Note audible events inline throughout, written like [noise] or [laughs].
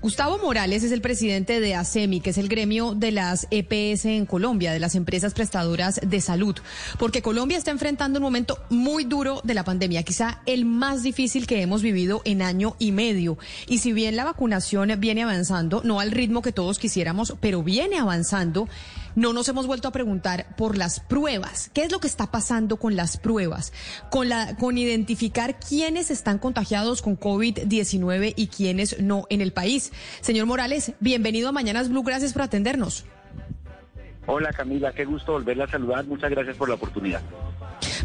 Gustavo Morales es el presidente de ASEMI, que es el gremio de las EPS en Colombia, de las empresas prestadoras de salud, porque Colombia está enfrentando un momento muy duro de la pandemia, quizá el más difícil que hemos vivido en año y medio. Y si bien la vacunación viene avanzando, no al ritmo que todos quisiéramos, pero viene avanzando, no nos hemos vuelto a preguntar por las pruebas. ¿Qué es lo que está pasando con las pruebas? Con, la, con identificar quiénes están contagiados con COVID-19 y quiénes no en el país. Señor Morales, bienvenido a Mañanas Blue. Gracias por atendernos. Hola Camila, qué gusto volverla a saludar. Muchas gracias por la oportunidad.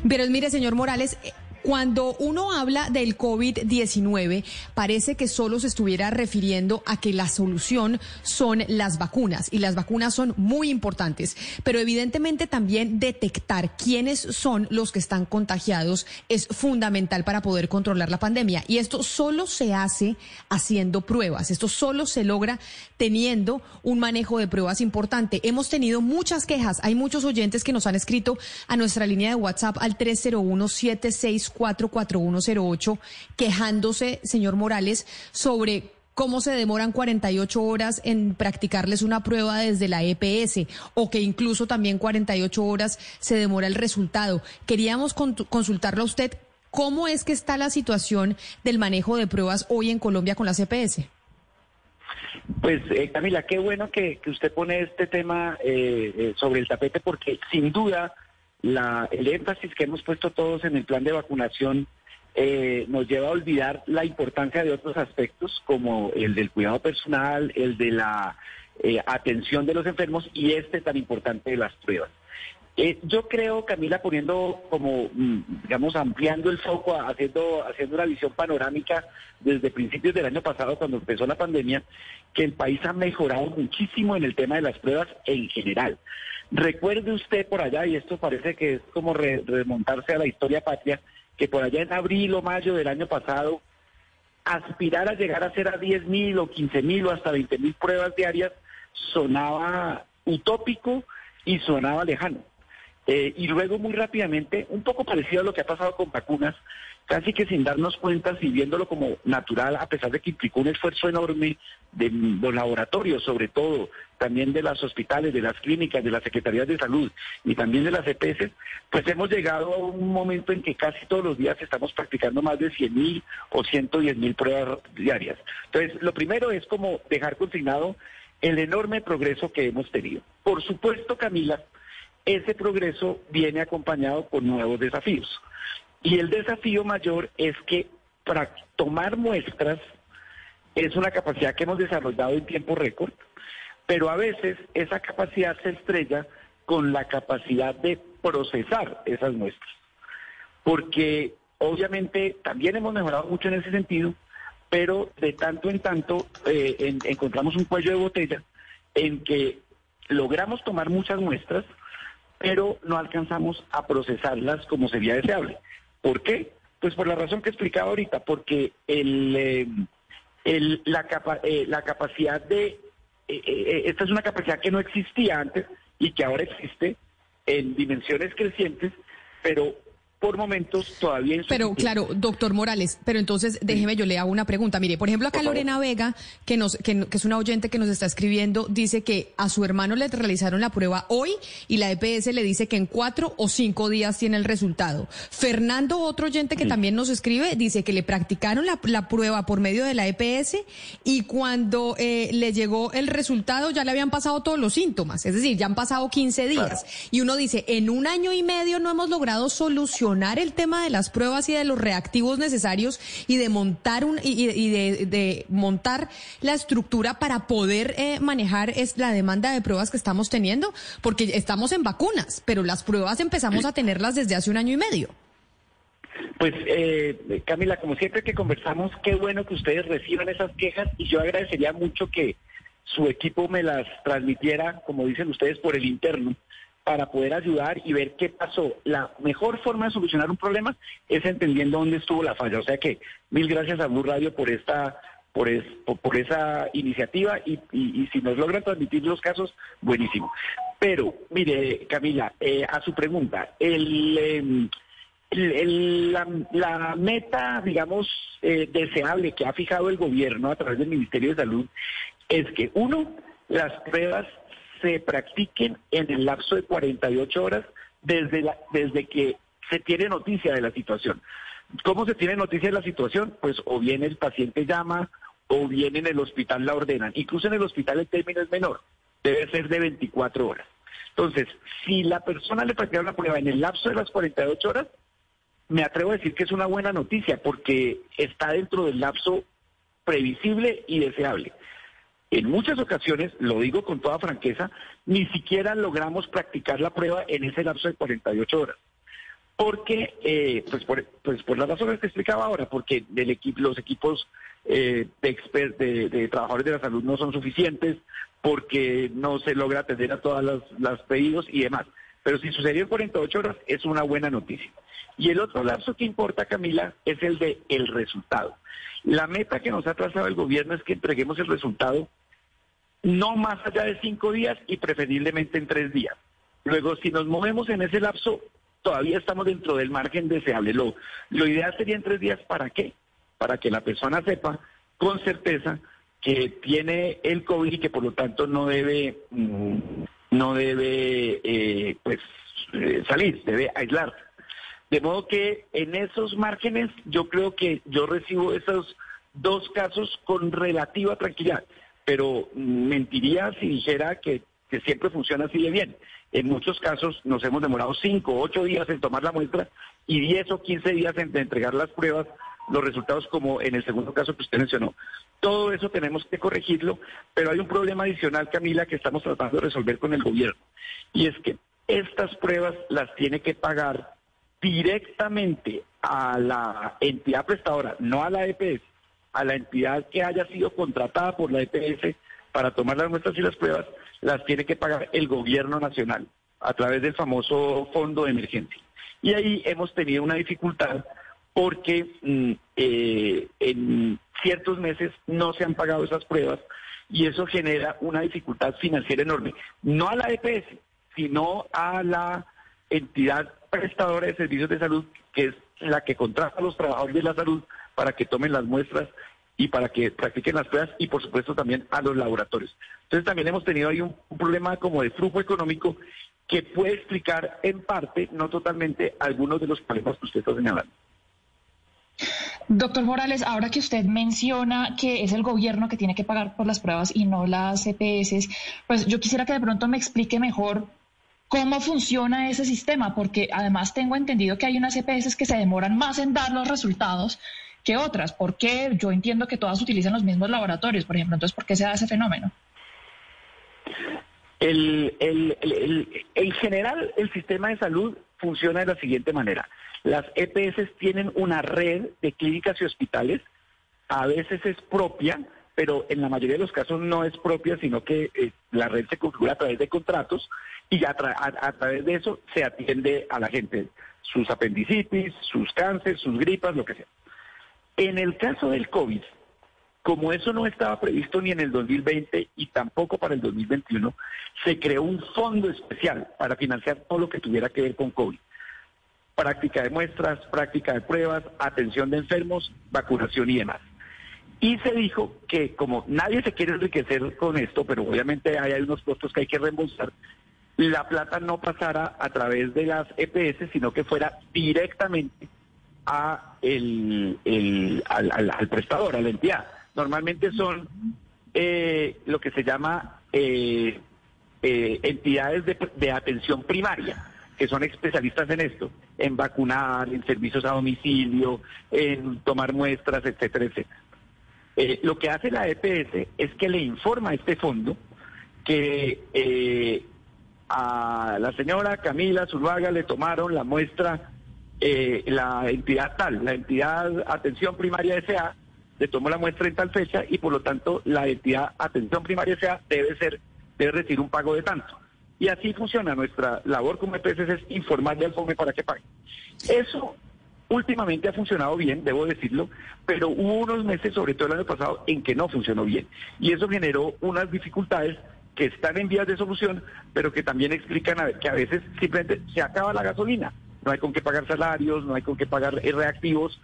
Pero mire, señor Morales, cuando uno habla del COVID-19, parece que solo se estuviera refiriendo a que la solución son las vacunas y las vacunas son muy importantes, pero evidentemente también detectar quiénes son los que están contagiados es fundamental para poder controlar la pandemia. Y esto solo se hace haciendo pruebas, esto solo se logra teniendo un manejo de pruebas importante. Hemos tenido muchas quejas, hay muchos oyentes que nos han escrito a nuestra línea de WhatsApp al 301 76 44108 quejándose, señor Morales, sobre cómo se demoran 48 horas en practicarles una prueba desde la EPS o que incluso también 48 horas se demora el resultado. Queríamos consultarlo a usted, ¿cómo es que está la situación del manejo de pruebas hoy en Colombia con las EPS? Pues eh, Camila, qué bueno que, usted pone este tema eh, eh, sobre el tapete porque sin duda la, el énfasis que hemos puesto todos en el plan de vacunación eh, nos lleva a olvidar la importancia de otros aspectos como el del cuidado personal, el de la eh, atención de los enfermos y este tan importante de las pruebas. Eh, yo creo, Camila, poniendo como, mm, digamos, ampliando el foco, haciendo, haciendo una visión panorámica desde principios del año pasado, cuando empezó la pandemia, que el país ha mejorado muchísimo en el tema de las pruebas en general. Recuerde usted por allá, y esto parece que es como remontarse a la historia patria, que por allá en abril o mayo del año pasado, aspirar a llegar a hacer a 10 mil o 15 mil o hasta 20 mil pruebas diarias sonaba utópico y sonaba lejano. Eh, y luego muy rápidamente, un poco parecido a lo que ha pasado con vacunas, casi que sin darnos cuenta, y viéndolo como natural, a pesar de que implicó un esfuerzo enorme de los laboratorios, sobre todo, también de los hospitales, de las clínicas, de las secretarías de salud y también de las EPS, pues hemos llegado a un momento en que casi todos los días estamos practicando más de 100 mil o 110 mil pruebas diarias. Entonces, lo primero es como dejar consignado el enorme progreso que hemos tenido. Por supuesto, Camila, ese progreso viene acompañado con nuevos desafíos. Y el desafío mayor es que para tomar muestras es una capacidad que hemos desarrollado en tiempo récord, pero a veces esa capacidad se estrella con la capacidad de procesar esas muestras. Porque obviamente también hemos mejorado mucho en ese sentido, pero de tanto en tanto eh, encontramos un cuello de botella en que logramos tomar muchas muestras, pero no alcanzamos a procesarlas como sería deseable. ¿Por qué? Pues por la razón que explicaba ahorita, porque el, eh, la, eh, la capacidad de... Eh, esta es una capacidad que no existía antes y que ahora existe en dimensiones crecientes, pero por momentos todavía Pero claro, doctor Morales, pero entonces déjeme yo le hago una pregunta. Mire, por ejemplo, acá Lorena Vega, que nos que, es una oyente que nos está escribiendo, dice que a su hermano le realizaron la prueba hoy y la EPS le dice que en cuatro o cinco días tiene el resultado. Fernando, otro oyente que también nos escribe, dice que le practicaron la, prueba por medio de la EPS y cuando eh, le llegó el resultado ya le habían pasado todos los síntomas, es decir, ya han pasado 15 días. Y uno dice, en un año y medio no hemos logrado solucionar el tema de las pruebas y de los reactivos necesarios y de montar un y, de, montar la estructura para poder eh, manejar es la demanda de pruebas que estamos teniendo, porque estamos en vacunas, pero las pruebas empezamos a tenerlas desde hace un año y medio. Pues eh, Camila, como siempre que conversamos, qué bueno que ustedes reciban esas quejas y yo agradecería mucho que su equipo me las transmitiera, como dicen ustedes, por el interno, para poder ayudar y ver qué pasó. La mejor forma de solucionar un problema es entendiendo dónde estuvo la falla. O sea que mil gracias a Blue Radio por esta por, por, esa iniciativa y, si nos logran transmitir los casos, buenísimo. Pero, mire, Camila, eh, a su pregunta, el, em, la, meta, digamos, eh, deseable que ha fijado el gobierno a través del Ministerio de Salud es que, uno, las pruebas se practiquen en el lapso de 48 horas desde, la, desde que se tiene noticia de la situación. ¿Cómo se tiene noticia de la situación? Pues o bien el paciente llama o bien en el hospital la ordenan. Incluso en el hospital el término es menor, debe ser de 24 horas. Entonces, si la persona le practica la prueba en el lapso de las 48 horas, me atrevo a decir que es una buena noticia porque está dentro del lapso previsible y deseable. En muchas ocasiones, lo digo con toda franqueza, ni siquiera logramos practicar la prueba en ese lapso de 48 horas. Porque, eh, pues, por, pues por las razones que explicaba ahora, porque los equipos eh, de, de, trabajadores de la salud no son suficientes, porque no se logra atender a todas las, pedidos y demás. Pero si sucedió en 48 horas, es una buena noticia. Y el otro lapso que importa, Camila, es el de el resultado. La meta que nos ha trazado el gobierno es que entreguemos el resultado no más allá de cinco días y preferiblemente en tres días. Luego, si nos movemos en ese lapso, todavía estamos dentro del margen deseable. Lo, ideal sería en tres días, ¿para qué? Para que la persona sepa con certeza que tiene el COVID y que por lo tanto no debe, mm, no debe eh, pues, eh, salir, debe aislarse. De modo que en esos márgenes yo creo que yo recibo esos dos casos con relativa tranquilidad pero mentiría si dijera que, siempre funciona así de bien. En muchos casos nos hemos demorado 5, 8 días en tomar la muestra y 10 o 15 días en entregar las pruebas, los resultados como en el segundo caso que usted mencionó. Todo eso tenemos que corregirlo, pero hay un problema adicional, Camila, que estamos tratando de resolver con el gobierno. Y es que estas pruebas las tiene que pagar directamente a la entidad prestadora, no a la EPS a la entidad que haya sido contratada por la EPS para tomar las muestras y las pruebas, las tiene que pagar el gobierno nacional a través del famoso fondo de emergencia. Y ahí hemos tenido una dificultad porque mm, eh, en ciertos meses no se han pagado esas pruebas y eso genera una dificultad financiera enorme, no a la EPS, sino a la entidad prestadora de servicios de salud, que es la que contrata a los trabajadores de la salud para que tomen las muestras y para que practiquen las pruebas y por supuesto también a los laboratorios. Entonces también hemos tenido ahí un, problema como de flujo económico que puede explicar en parte, no totalmente, algunos de los problemas que usted está señalando. Doctor Morales, ahora que usted menciona que es el gobierno que tiene que pagar por las pruebas y no las EPS, pues yo quisiera que de pronto me explique mejor cómo funciona ese sistema, porque además tengo entendido que hay unas EPS que se demoran más en dar los resultados que otras. ¿Por qué? Yo entiendo que todas utilizan los mismos laboratorios, por ejemplo. Entonces, ¿por qué se da ese fenómeno? El, en general, el sistema de salud funciona de la siguiente manera. Las EPS tienen una red de clínicas y hospitales, a veces es propia, pero en la mayoría de los casos no es propia, sino que eh, la red se configura a través de contratos y a, a, través de eso se atiende a la gente, sus apendicitis, sus cánceres, sus gripas, lo que sea. En el caso del COVID, como eso no estaba previsto ni en el 2020 y tampoco para el 2021, se creó un fondo especial para financiar todo lo que tuviera que ver con COVID. Práctica de muestras, práctica de pruebas, atención de enfermos, vacunación y demás. Y se dijo que como nadie se quiere enriquecer con esto, pero obviamente hay unos costos que hay que reembolsar, la plata no pasara a través de las EPS, sino que fuera directamente a el, al, prestador, a la entidad. Normalmente son eh, lo que se llama eh, eh, entidades de, de, atención primaria, que son especialistas en esto, en vacunar, en servicios a domicilio, en tomar muestras, etcétera, etcétera. lo que hace la EPS es que le informa a este fondo que a la señora Camila Zuluaga le tomaron la muestra eh, la entidad tal, la entidad atención primaria SA, le tomó la muestra en tal fecha y por lo tanto la entidad atención primaria SA debe ser, debe recibir un pago de tanto. Y así funciona nuestra labor como EPS es informarle al FOME para que pague. Eso últimamente ha funcionado bien, debo decirlo, pero hubo unos meses, sobre todo el año pasado, en que no funcionó bien. Y eso generó unas dificultades que están en vías de solución, pero que también explican que a veces simplemente se acaba la gasolina no hay con qué pagar salarios, no hay con qué pagar eh, reactivos.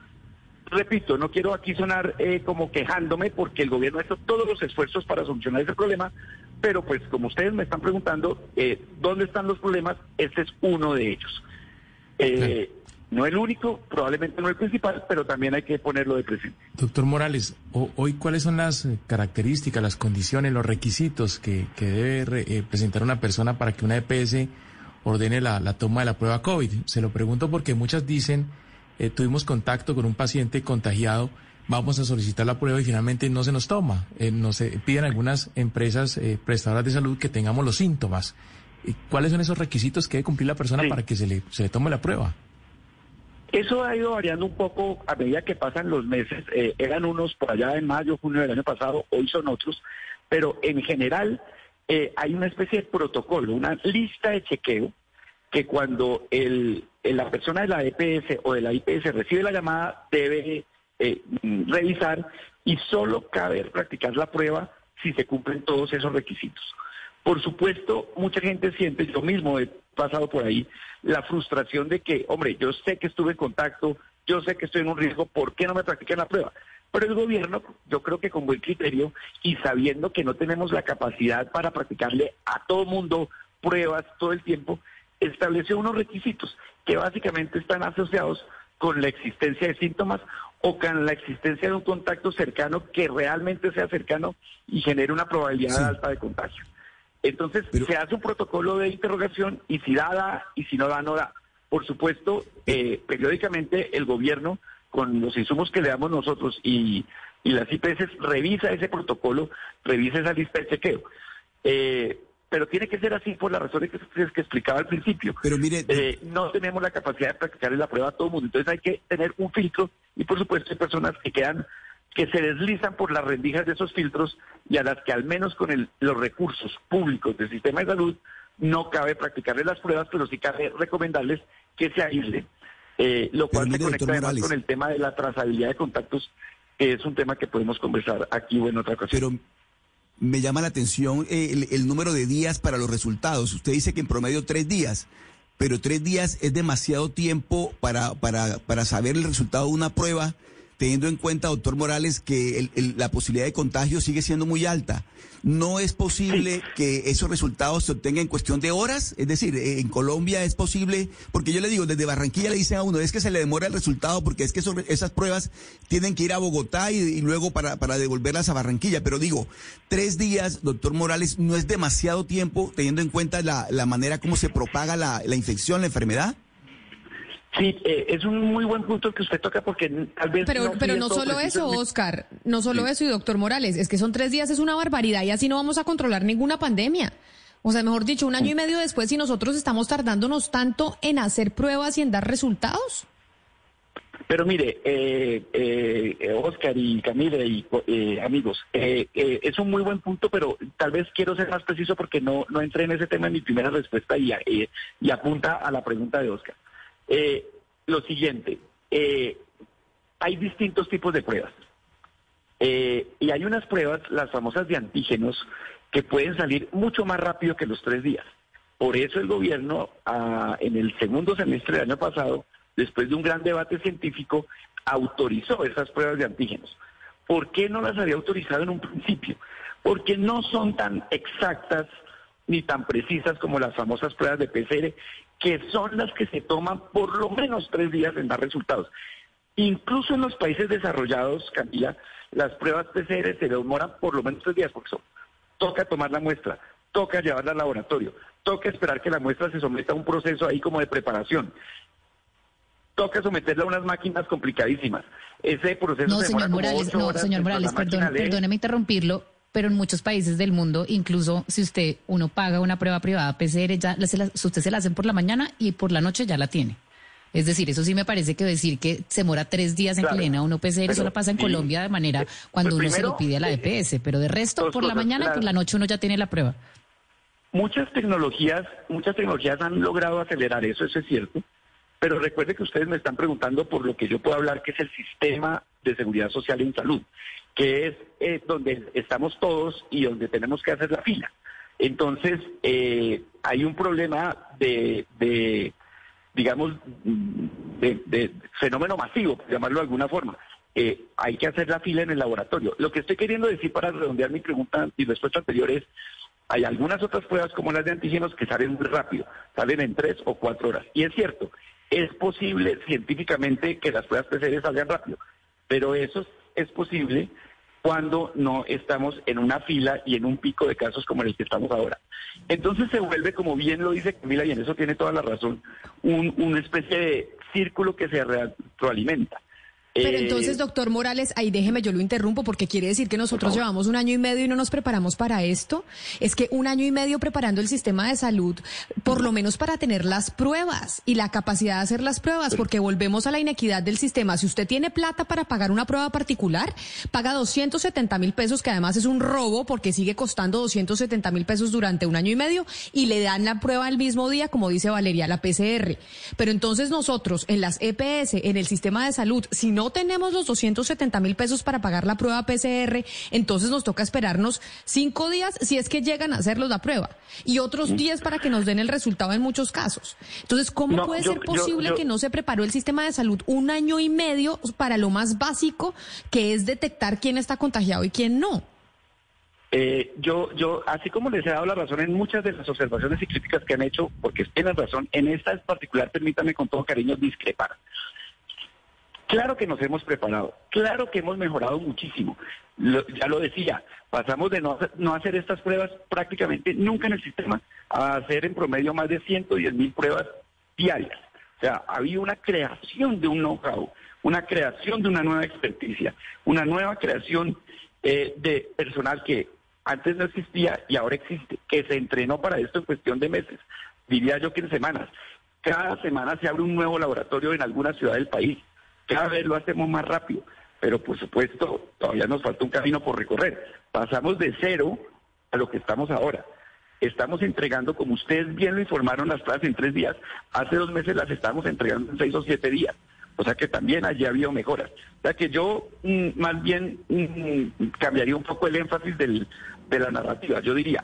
Repito, no quiero aquí sonar eh, como quejándome porque el gobierno ha hecho todos los esfuerzos para solucionar ese problema, pero pues como ustedes me están preguntando, eh, ¿dónde están los problemas? Este es uno de ellos. No el único, probablemente no el principal, pero también hay que ponerlo de presente. Doctor Morales, hoy cuáles son las características, las condiciones, los requisitos que, debe presentar una persona para que una EPS ordene la, toma de la prueba COVID. Se lo pregunto porque muchas dicen, eh, tuvimos contacto con un paciente contagiado, vamos a solicitar la prueba y finalmente no se nos toma. Eh, nos piden algunas empresas eh, prestadoras de salud que tengamos los síntomas. ¿Cuáles son esos requisitos que debe cumplir la persona para que se le, se le tome la prueba? Eso ha ido variando un poco a medida que pasan los meses. eran unos por allá en mayo, junio del año pasado, hoy son otros, pero en general hay una especie de protocolo, una lista de chequeo que cuando el, la persona de la EPS o de la IPS recibe la llamada debe eh, revisar y solo cabe practicar la prueba si se cumplen todos esos requisitos. Por supuesto, mucha gente siente, yo mismo he pasado por ahí, la frustración de que, hombre, yo sé que estuve en contacto, yo sé que estoy en un riesgo, ¿por qué no me practican la prueba? Pero el gobierno, yo creo que con buen criterio y sabiendo que no tenemos la capacidad para practicarle a todo mundo pruebas todo el tiempo, estableció unos requisitos que básicamente están asociados con la existencia de síntomas o con la existencia de un contacto cercano que realmente sea cercano y genere una probabilidad alta de contagio. Entonces se hace un protocolo de interrogación y si da, da, y si no da, no da. Por supuesto, eh, periódicamente el gobierno, con los insumos que le damos nosotros y, y las IPS, revisa ese protocolo, revisa esa lista de chequeo. Eh, pero tiene que ser así por las razones que, que explicaba al principio. Pero mire, eh, no tenemos la capacidad de practicar la prueba a todo el mundo, entonces hay que tener un filtro y por supuesto hay personas que quedan que se deslizan por las rendijas de esos filtros y a las que al menos con los recursos públicos del sistema de salud no cabe practicarles las pruebas, pero sí cabe recomendarles que se aíslen. Eh, lo cual se conecta además con el tema de la trazabilidad de contactos, que es un tema que podemos conversar aquí o en otra ocasión me llama la atención eh, el, número de días para los resultados. Usted dice que en promedio tres días, pero tres días es demasiado tiempo para, para, para saber el resultado de una prueba teniendo en cuenta, doctor Morales, que la posibilidad de contagio sigue siendo muy alta. ¿No es posible que esos resultados se obtengan en cuestión de horas? Es decir, eh, en Colombia es posible, porque yo le digo, desde Barranquilla le dicen a uno, es que se le demora el resultado porque es que esas pruebas tienen que ir a Bogotá y, luego para, para devolverlas a Barranquilla. Pero digo, tres días, doctor Morales, ¿no es demasiado tiempo teniendo en cuenta la, la manera como se propaga la, la infección, la enfermedad? Sí, eh, es un muy buen punto que usted toca porque tal vez... Pero no, pero no solo eso, Oscar, no solo eso y doctor Morales, es que son tres días, es una barbaridad y así no vamos a controlar ninguna pandemia. O sea, mejor dicho, un año y medio después, si nosotros estamos tardándonos tanto en hacer pruebas y en dar resultados. Pero mire, eh, eh, Oscar y Camille y eh, amigos, es un muy buen punto, pero tal vez quiero ser más preciso porque no, no entré en ese tema en mi primera respuesta y, y apunta a la pregunta de Oscar. Eh, lo siguiente, eh, hay distintos tipos de pruebas. Eh, y hay unas pruebas, las famosas de antígenos, que pueden salir mucho más rápido que los tres días. Por eso el gobierno, ah, en el segundo semestre del año pasado, después de un gran debate científico, autorizó esas pruebas de antígenos. ¿Por qué no las había autorizado en un principio? Porque no son tan exactas ni tan precisas como las famosas pruebas de PCR que son las que se toman por lo menos tres días en dar resultados. Incluso en los países desarrollados, Camila, las pruebas PCR se demoran por lo menos tres días, porque son, toca tomar la muestra, toca llevarla al laboratorio, toca esperar que la muestra se someta a un proceso ahí como de preparación, toca someterla a unas máquinas complicadísimas. Ese proceso no, señor Morales, no, señor Morales, perdón, perdóneme interrumpirlo pero en muchos países del mundo, incluso si usted uno paga una prueba privada PCR, ya usted se la hacen por la mañana y por la noche ya la tiene. Es decir, eso sí me parece que decir que se mora tres días en que uno PCR, eso la pasa en Colombia de manera cuando uno se lo pide a la EPS, pero de resto por la mañana y por la noche uno ya tiene la prueba. Muchas tecnologías, muchas tecnologías han logrado acelerar eso, eso es cierto. Pero recuerde que ustedes me están preguntando por lo que yo puedo hablar, que es el sistema de seguridad social en salud que es eh, donde estamos todos y donde tenemos que hacer la fila. Entonces, eh, hay un problema de, digamos, de, fenómeno masivo, llamarlo de alguna forma. Eh, hay que hacer la fila en el laboratorio. Lo que estoy queriendo decir para redondear mi pregunta y respuesta anterior es, hay algunas otras pruebas como las de antígenos que salen muy rápido, salen en tres o cuatro horas. Y es cierto, es posible científicamente que las pruebas PCR salgan rápido, pero eso es posible cuando no estamos en una fila y en un pico de casos como el que estamos ahora. Entonces se vuelve, como bien lo dice Camila, y en eso tiene toda la razón, un, una especie de círculo que se retroalimenta. Pero eh, entonces, doctor Morales, ahí déjeme, yo lo interrumpo porque quiere decir que nosotros llevamos un año y medio y no nos preparamos para esto. Es que un año y medio preparando el sistema de salud, por lo menos para tener las pruebas y la capacidad de hacer las pruebas, porque volvemos a la inequidad del sistema. Si usted tiene plata para pagar una prueba particular, paga 270 mil pesos, que además es un robo porque sigue costando 270 mil pesos durante un año y medio y le dan la prueba el mismo día, como dice Valeria, la PCR. Pero entonces nosotros en las EPS, en el sistema de salud, si no tenemos los 270 mil pesos para pagar la prueba PCR, entonces nos toca esperarnos cinco días si es que llegan a hacerlos la prueba y otros 10 para que nos den el resultado en muchos casos. Entonces, ¿cómo puede ser posible que no se preparó el sistema de salud un año y medio para lo más básico que es detectar quién está contagiado y quién no? Eh, yo, yo, así como les he dado la razón en muchas de las observaciones y críticas que han hecho, porque tienen razón, en esta en particular, permítanme con todo cariño discrepar. Claro que nos hemos preparado, claro que hemos mejorado muchísimo. ya lo decía, pasamos de no, no, hacer estas pruebas prácticamente nunca en el sistema a hacer en promedio más de 110 mil pruebas diarias. O sea, había una creación de un know-how, una creación de una nueva experticia, una nueva creación eh, de personal que antes no existía y ahora existe, que se entrenó para esto en cuestión de meses, diría yo que en semanas. Cada semana se abre un nuevo laboratorio en alguna ciudad del país cada vez lo hacemos más rápido, pero por supuesto todavía nos falta un camino por recorrer. Pasamos de cero a lo que estamos ahora. Estamos entregando, como ustedes bien lo informaron, las pruebas en tres días. Hace dos meses las estamos entregando en seis o siete días. O sea que también allí ha habido mejoras. O sea que yo mm, más bien mm, cambiaría un poco el énfasis de la narrativa. Yo diría,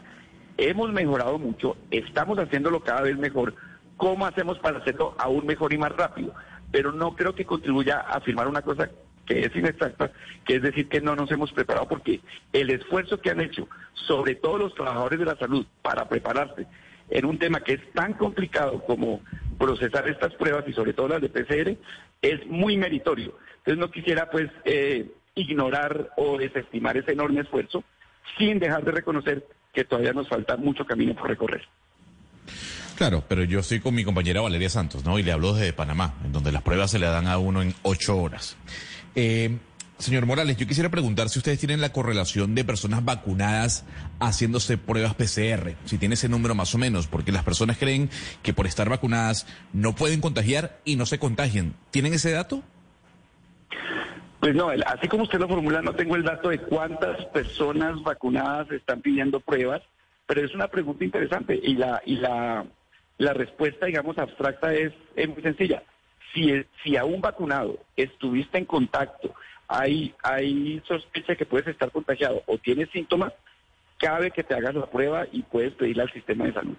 hemos mejorado mucho, estamos haciéndolo cada vez mejor. ¿Cómo hacemos para hacerlo aún mejor y más rápido? Pero no creo que contribuya a afirmar una cosa que es inexacta, que es decir que no nos hemos preparado, porque el esfuerzo que han hecho, sobre todo los trabajadores de la salud, para prepararse en un tema que es tan complicado como procesar estas pruebas y sobre todo las de PCR, es muy meritorio. Entonces no quisiera pues eh, ignorar o desestimar ese enorme esfuerzo sin dejar de reconocer que todavía nos falta mucho camino por recorrer. Claro, pero yo estoy con mi compañera Valeria Santos, ¿no? Y le hablo desde Panamá, en donde las pruebas se le dan a uno en ocho horas. Eh, señor Morales, yo quisiera preguntar si ustedes tienen la correlación de personas vacunadas haciéndose pruebas PCR, si tiene ese número más o menos, porque las personas creen que por estar vacunadas no pueden contagiar y no se contagian. ¿Tienen ese dato? Pues no, así como usted lo formula, no tengo el dato de cuántas personas vacunadas están pidiendo pruebas, pero es una pregunta interesante y la y la la respuesta, digamos, abstracta es, muy sencilla. Si, a un vacunado estuviste en contacto, hay, hay sospecha que puedes estar contagiado o tienes síntomas, cabe que te hagas la prueba y puedes pedirle al sistema de salud.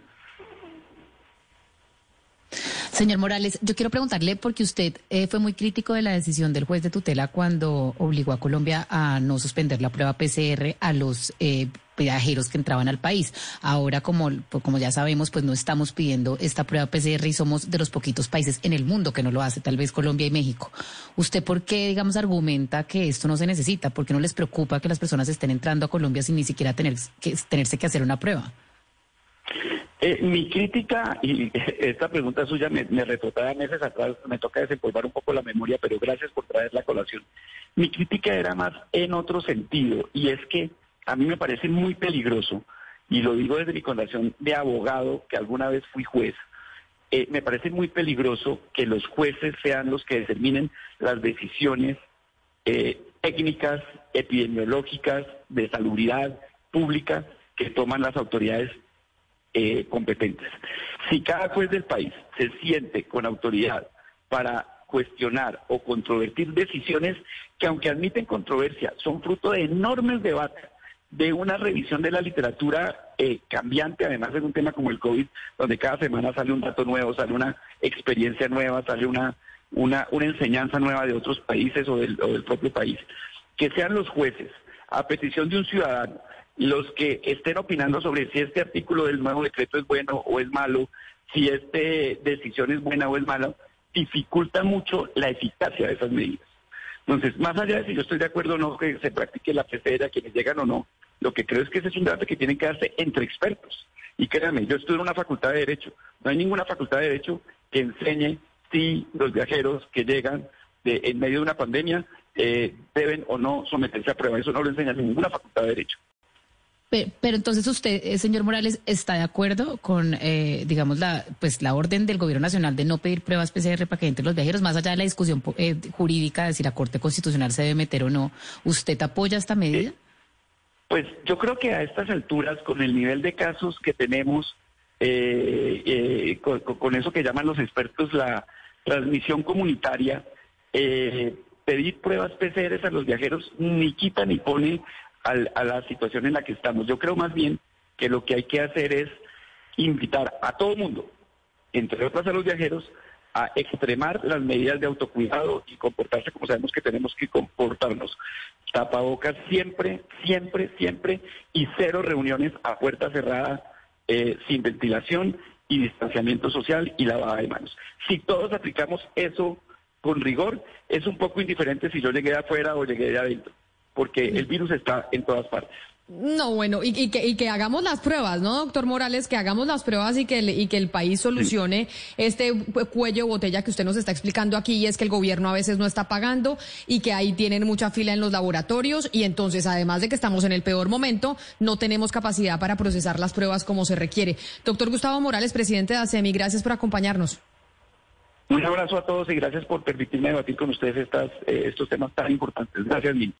Señor Morales, yo quiero preguntarle porque usted eh, fue muy crítico de la decisión del juez de tutela cuando obligó a Colombia a no suspender la prueba PCR a los eh, viajeros que entraban al país. Ahora, como, pues, como ya sabemos, pues no estamos pidiendo esta prueba PCR y somos de los poquitos países en el mundo que no lo hace, tal vez Colombia y México. ¿Usted por qué, digamos, argumenta que esto no se necesita? ¿Por qué no les preocupa que las personas estén entrando a Colombia sin ni siquiera tener que, tenerse que hacer una prueba? Eh, mi crítica, y [laughs] esta pregunta suya me, me meses atrás, me toca desempolvar un poco la memoria, pero gracias por traer la colación. Mi crítica era más en otro sentido, y es que a mí me parece muy peligroso, y lo digo desde mi condición de abogado, que alguna vez fui juez, eh, me parece muy peligroso que los jueces sean los que determinen las decisiones eh, técnicas, epidemiológicas, de salubridad pública que toman las autoridades eh, competentes. Si cada juez del país se siente con autoridad para cuestionar o controvertir decisiones que aunque admiten controversia, son fruto de enormes debates de una revisión de la literatura eh, cambiante, además en un tema como el COVID, donde cada semana sale un dato nuevo, sale una experiencia nueva, sale una, una, una enseñanza nueva de otros países o del, o del propio país. Que sean los jueces, a petición de un ciudadano, los que estén opinando sobre si este artículo del nuevo decreto es bueno o es malo, si esta decisión es buena o es mala, dificulta mucho la eficacia de esas medidas. Entonces, más allá de si yo estoy de acuerdo o no que se practique la PCR a quienes llegan o no, lo que creo es que ese es un debate que tiene que darse entre expertos. Y créanme, yo estuve en una facultad de Derecho. No hay ninguna facultad de Derecho que enseñe si los viajeros que llegan de, en medio de una pandemia eh, deben o no someterse a prueba. Eso no lo enseña ninguna facultad de Derecho. Pero, entonces usted, eh, señor Morales, está de acuerdo con, eh, digamos, la, pues la orden del Gobierno Nacional de no pedir pruebas PCR para que entren los viajeros, más allá de la discusión eh, jurídica de si la Corte Constitucional se debe meter o no. ¿Usted apoya esta medida? Pues yo creo que a estas alturas, con el nivel de casos que tenemos, con, eso que llaman los expertos la transmisión comunitaria, pedir pruebas PCR a los viajeros ni quita ni pone a la situación en la que estamos. Yo creo más bien que lo que hay que hacer es invitar a todo mundo, entre otras a los viajeros, a extremar las medidas de autocuidado y comportarse como sabemos que tenemos que comportarnos. Tapabocas siempre, siempre, siempre y cero reuniones a puerta cerrada, eh, sin ventilación y distanciamiento social y lavada de manos. Si todos aplicamos eso con rigor, es un poco indiferente si yo llegué de afuera o llegué de adentro porque el virus está en todas partes. No, bueno, y, que, y, que, hagamos las pruebas, ¿no, doctor Morales? Que hagamos las pruebas y que, el, y que el país solucione este cuello botella que usted nos está explicando aquí, y es que el gobierno a veces no está pagando y que ahí tienen mucha fila en los laboratorios, y entonces, además de que estamos en el peor momento, no tenemos capacidad para procesar las pruebas como se requiere. Doctor Gustavo Morales, presidente de ASEMI, gracias por acompañarnos. Un abrazo a todos y gracias por permitirme debatir con ustedes estas, eh, estos temas tan importantes. Gracias, Lin.